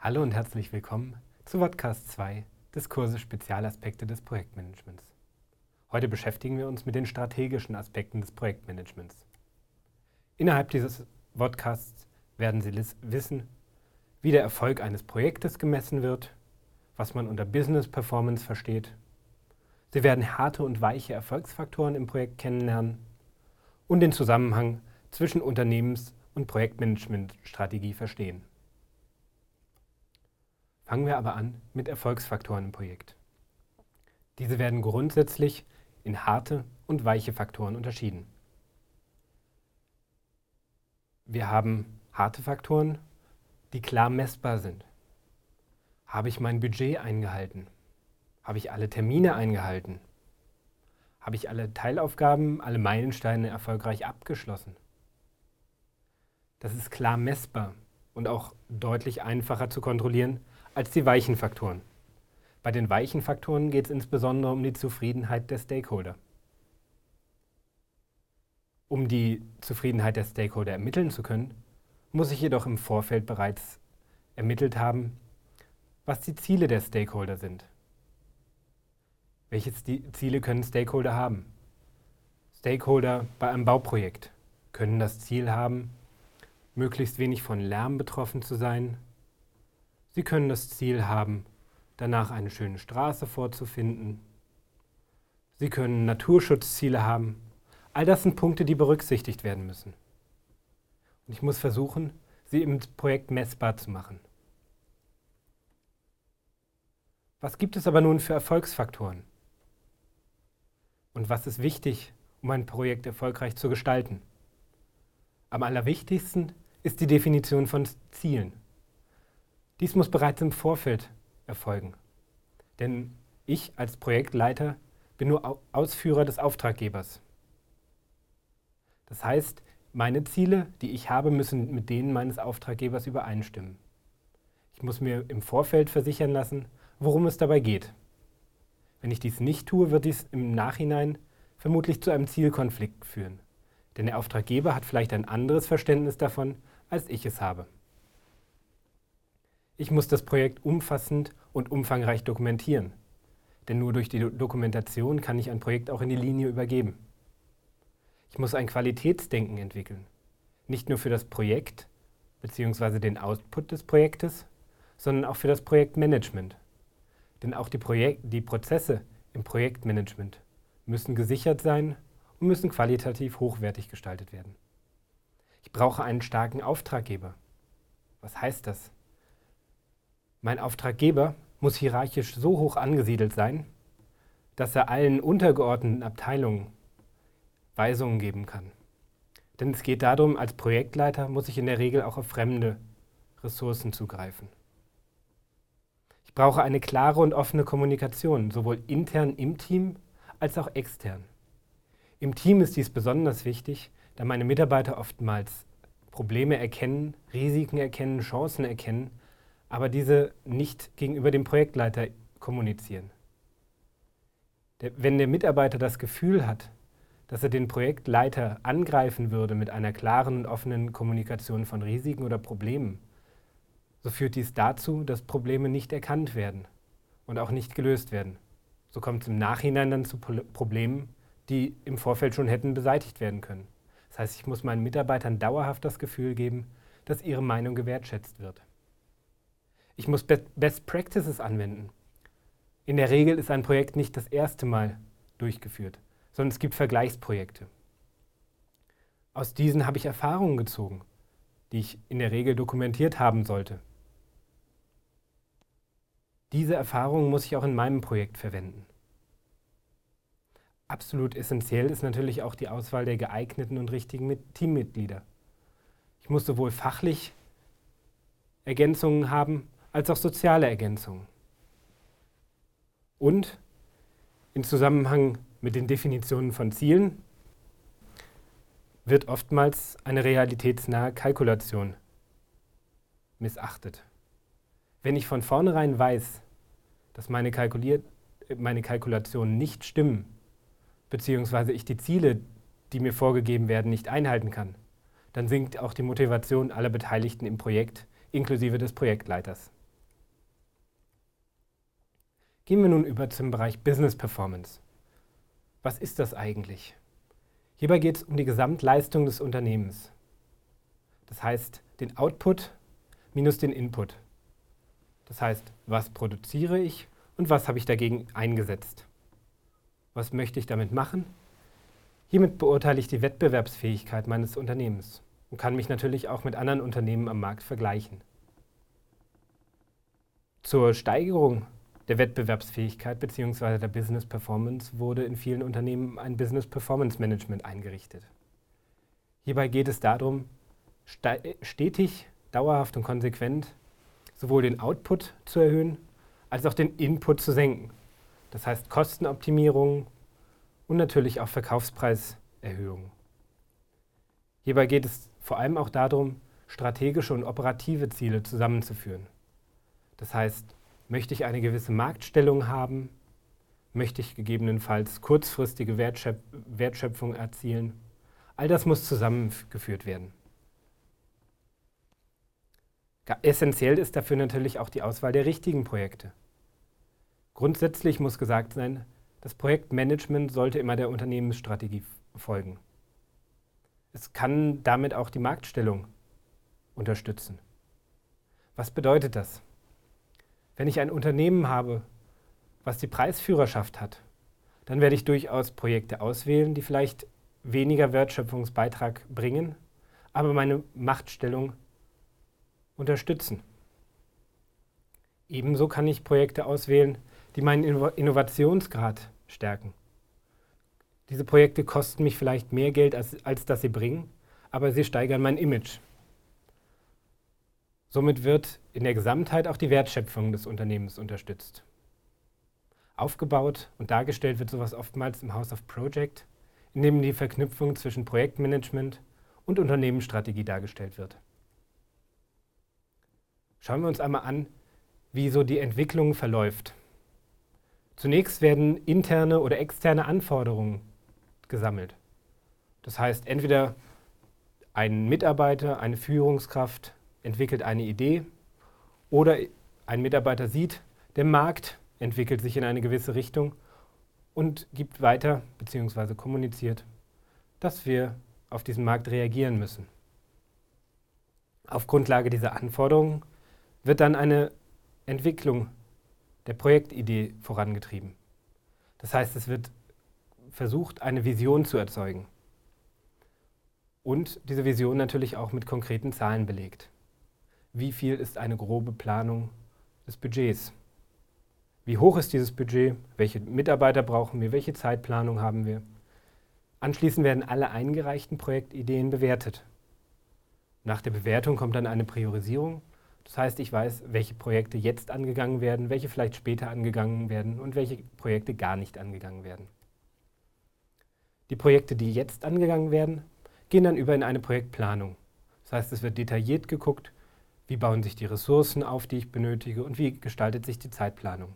Hallo und herzlich willkommen zu Podcast 2 des Kurses Spezialaspekte des Projektmanagements. Heute beschäftigen wir uns mit den strategischen Aspekten des Projektmanagements. Innerhalb dieses Podcasts werden Sie wissen, wie der Erfolg eines Projektes gemessen wird, was man unter Business Performance versteht. Sie werden harte und weiche Erfolgsfaktoren im Projekt kennenlernen und den Zusammenhang zwischen Unternehmens- und Projektmanagementstrategie verstehen. Fangen wir aber an mit Erfolgsfaktoren im Projekt. Diese werden grundsätzlich in harte und weiche Faktoren unterschieden. Wir haben harte Faktoren, die klar messbar sind. Habe ich mein Budget eingehalten? Habe ich alle Termine eingehalten? Habe ich alle Teilaufgaben, alle Meilensteine erfolgreich abgeschlossen? Das ist klar messbar und auch deutlich einfacher zu kontrollieren als die weichen Faktoren. Bei den weichen Faktoren geht es insbesondere um die Zufriedenheit der Stakeholder. Um die Zufriedenheit der Stakeholder ermitteln zu können, muss ich jedoch im Vorfeld bereits ermittelt haben, was die Ziele der Stakeholder sind. Welche Ziele können Stakeholder haben? Stakeholder bei einem Bauprojekt können das Ziel haben, möglichst wenig von Lärm betroffen zu sein, Sie können das Ziel haben, danach eine schöne Straße vorzufinden. Sie können Naturschutzziele haben. All das sind Punkte, die berücksichtigt werden müssen. Und ich muss versuchen, sie im Projekt messbar zu machen. Was gibt es aber nun für Erfolgsfaktoren? Und was ist wichtig, um ein Projekt erfolgreich zu gestalten? Am allerwichtigsten ist die Definition von Zielen. Dies muss bereits im Vorfeld erfolgen. Denn ich als Projektleiter bin nur Ausführer des Auftraggebers. Das heißt, meine Ziele, die ich habe, müssen mit denen meines Auftraggebers übereinstimmen. Ich muss mir im Vorfeld versichern lassen, worum es dabei geht. Wenn ich dies nicht tue, wird dies im Nachhinein vermutlich zu einem Zielkonflikt führen. Denn der Auftraggeber hat vielleicht ein anderes Verständnis davon, als ich es habe. Ich muss das Projekt umfassend und umfangreich dokumentieren. Denn nur durch die Dokumentation kann ich ein Projekt auch in die Linie übergeben. Ich muss ein Qualitätsdenken entwickeln. Nicht nur für das Projekt bzw. den Output des Projektes, sondern auch für das Projektmanagement. Denn auch die, Projek die Prozesse im Projektmanagement müssen gesichert sein und müssen qualitativ hochwertig gestaltet werden. Ich brauche einen starken Auftraggeber. Was heißt das? Mein Auftraggeber muss hierarchisch so hoch angesiedelt sein, dass er allen untergeordneten Abteilungen Weisungen geben kann. Denn es geht darum, als Projektleiter muss ich in der Regel auch auf fremde Ressourcen zugreifen. Ich brauche eine klare und offene Kommunikation, sowohl intern im Team als auch extern. Im Team ist dies besonders wichtig, da meine Mitarbeiter oftmals Probleme erkennen, Risiken erkennen, Chancen erkennen aber diese nicht gegenüber dem Projektleiter kommunizieren. Der, wenn der Mitarbeiter das Gefühl hat, dass er den Projektleiter angreifen würde mit einer klaren und offenen Kommunikation von Risiken oder Problemen, so führt dies dazu, dass Probleme nicht erkannt werden und auch nicht gelöst werden. So kommt es im Nachhinein dann zu Problemen, die im Vorfeld schon hätten beseitigt werden können. Das heißt, ich muss meinen Mitarbeitern dauerhaft das Gefühl geben, dass ihre Meinung gewertschätzt wird. Ich muss Best Practices anwenden. In der Regel ist ein Projekt nicht das erste Mal durchgeführt, sondern es gibt Vergleichsprojekte. Aus diesen habe ich Erfahrungen gezogen, die ich in der Regel dokumentiert haben sollte. Diese Erfahrungen muss ich auch in meinem Projekt verwenden. Absolut essentiell ist natürlich auch die Auswahl der geeigneten und richtigen Teammitglieder. Ich muss sowohl fachlich Ergänzungen haben, als auch soziale Ergänzungen. Und in Zusammenhang mit den Definitionen von Zielen wird oftmals eine realitätsnahe Kalkulation missachtet. Wenn ich von vornherein weiß, dass meine, meine Kalkulationen nicht stimmen, beziehungsweise ich die Ziele, die mir vorgegeben werden, nicht einhalten kann, dann sinkt auch die Motivation aller Beteiligten im Projekt, inklusive des Projektleiters. Gehen wir nun über zum Bereich Business Performance. Was ist das eigentlich? Hierbei geht es um die Gesamtleistung des Unternehmens. Das heißt, den Output minus den Input. Das heißt, was produziere ich und was habe ich dagegen eingesetzt? Was möchte ich damit machen? Hiermit beurteile ich die Wettbewerbsfähigkeit meines Unternehmens und kann mich natürlich auch mit anderen Unternehmen am Markt vergleichen. Zur Steigerung der Wettbewerbsfähigkeit bzw. der Business Performance wurde in vielen Unternehmen ein Business Performance Management eingerichtet. Hierbei geht es darum, stetig, dauerhaft und konsequent sowohl den Output zu erhöhen, als auch den Input zu senken. Das heißt Kostenoptimierung und natürlich auch Verkaufspreiserhöhung. Hierbei geht es vor allem auch darum, strategische und operative Ziele zusammenzuführen. Das heißt, möchte ich eine gewisse Marktstellung haben? Möchte ich gegebenenfalls kurzfristige Wertschöp Wertschöpfung erzielen? All das muss zusammengeführt werden. Essentiell ist dafür natürlich auch die Auswahl der richtigen Projekte. Grundsätzlich muss gesagt sein, das Projektmanagement sollte immer der Unternehmensstrategie folgen. Es kann damit auch die Marktstellung unterstützen. Was bedeutet das? Wenn ich ein Unternehmen habe, was die Preisführerschaft hat, dann werde ich durchaus Projekte auswählen, die vielleicht weniger Wertschöpfungsbeitrag bringen, aber meine Machtstellung unterstützen. Ebenso kann ich Projekte auswählen, die meinen Innovationsgrad stärken. Diese Projekte kosten mich vielleicht mehr Geld, als, als dass sie bringen, aber sie steigern mein Image. Somit wird in der Gesamtheit auch die Wertschöpfung des Unternehmens unterstützt. Aufgebaut und dargestellt wird sowas oftmals im House of Project, in dem die Verknüpfung zwischen Projektmanagement und Unternehmensstrategie dargestellt wird. Schauen wir uns einmal an, wie so die Entwicklung verläuft. Zunächst werden interne oder externe Anforderungen gesammelt. Das heißt, entweder ein Mitarbeiter, eine Führungskraft entwickelt eine Idee oder ein Mitarbeiter sieht, der Markt entwickelt sich in eine gewisse Richtung und gibt weiter bzw. kommuniziert, dass wir auf diesen Markt reagieren müssen. Auf Grundlage dieser Anforderungen wird dann eine Entwicklung der Projektidee vorangetrieben. Das heißt, es wird versucht, eine Vision zu erzeugen. Und diese Vision natürlich auch mit konkreten Zahlen belegt. Wie viel ist eine grobe Planung des Budgets? Wie hoch ist dieses Budget? Welche Mitarbeiter brauchen wir? Welche Zeitplanung haben wir? Anschließend werden alle eingereichten Projektideen bewertet. Nach der Bewertung kommt dann eine Priorisierung das heißt, ich weiß, welche Projekte jetzt angegangen werden, welche vielleicht später angegangen werden und welche Projekte gar nicht angegangen werden. Die Projekte, die jetzt angegangen werden, gehen dann über in eine Projektplanung. Das heißt, es wird detailliert geguckt, wie bauen sich die Ressourcen auf, die ich benötige und wie gestaltet sich die Zeitplanung.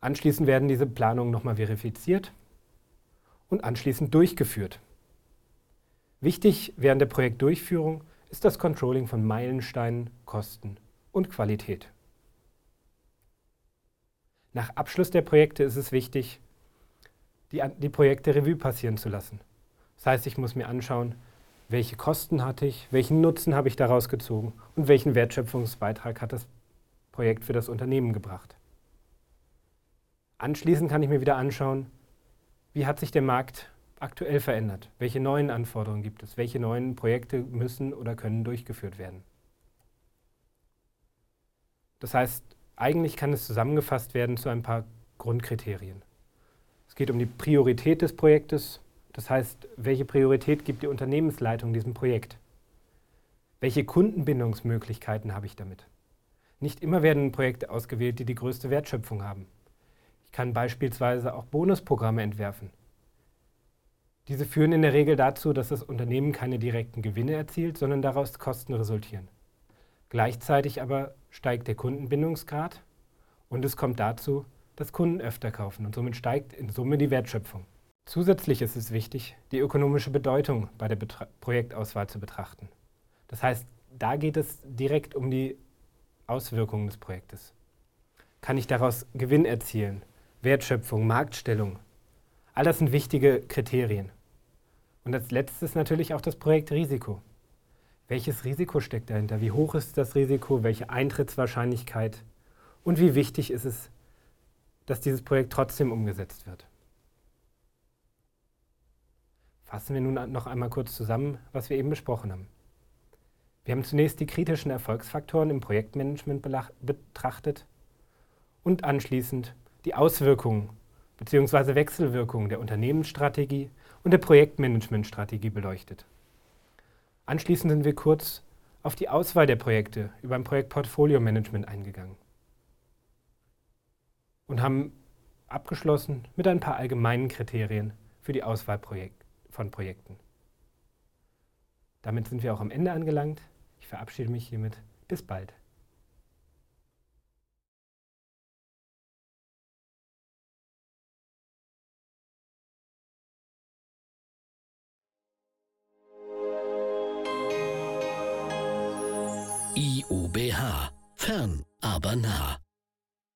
Anschließend werden diese Planungen nochmal verifiziert und anschließend durchgeführt. Wichtig während der Projektdurchführung ist das Controlling von Meilensteinen, Kosten und Qualität. Nach Abschluss der Projekte ist es wichtig, die, die Projekte Revue passieren zu lassen. Das heißt, ich muss mir anschauen, welche Kosten hatte ich, welchen Nutzen habe ich daraus gezogen und welchen Wertschöpfungsbeitrag hat das Projekt für das Unternehmen gebracht. Anschließend kann ich mir wieder anschauen, wie hat sich der Markt aktuell verändert? Welche neuen Anforderungen gibt es? Welche neuen Projekte müssen oder können durchgeführt werden? Das heißt, eigentlich kann es zusammengefasst werden zu ein paar Grundkriterien. Es geht um die Priorität des Projektes, das heißt, welche Priorität gibt die Unternehmensleitung diesem Projekt? Welche Kundenbindungsmöglichkeiten habe ich damit? Nicht immer werden Projekte ausgewählt, die die größte Wertschöpfung haben. Ich kann beispielsweise auch Bonusprogramme entwerfen, diese führen in der Regel dazu, dass das Unternehmen keine direkten Gewinne erzielt, sondern daraus Kosten resultieren. Gleichzeitig aber steigt der Kundenbindungsgrad und es kommt dazu, dass Kunden öfter kaufen und somit steigt in Summe die Wertschöpfung. Zusätzlich ist es wichtig, die ökonomische Bedeutung bei der Betra Projektauswahl zu betrachten. Das heißt, da geht es direkt um die Auswirkungen des Projektes. Kann ich daraus Gewinn erzielen? Wertschöpfung, Marktstellung. All das sind wichtige Kriterien. Und als letztes natürlich auch das Projekt Risiko. Welches Risiko steckt dahinter? Wie hoch ist das Risiko? Welche Eintrittswahrscheinlichkeit? Und wie wichtig ist es, dass dieses Projekt trotzdem umgesetzt wird? Fassen wir nun noch einmal kurz zusammen, was wir eben besprochen haben. Wir haben zunächst die kritischen Erfolgsfaktoren im Projektmanagement betrachtet und anschließend die Auswirkungen bzw. Wechselwirkungen der Unternehmensstrategie und der Projektmanagementstrategie beleuchtet. Anschließend sind wir kurz auf die Auswahl der Projekte über ein Projektportfolio-Management eingegangen und haben abgeschlossen mit ein paar allgemeinen Kriterien für die Auswahl von Projekten. Damit sind wir auch am Ende angelangt. Ich verabschiede mich hiermit. Bis bald.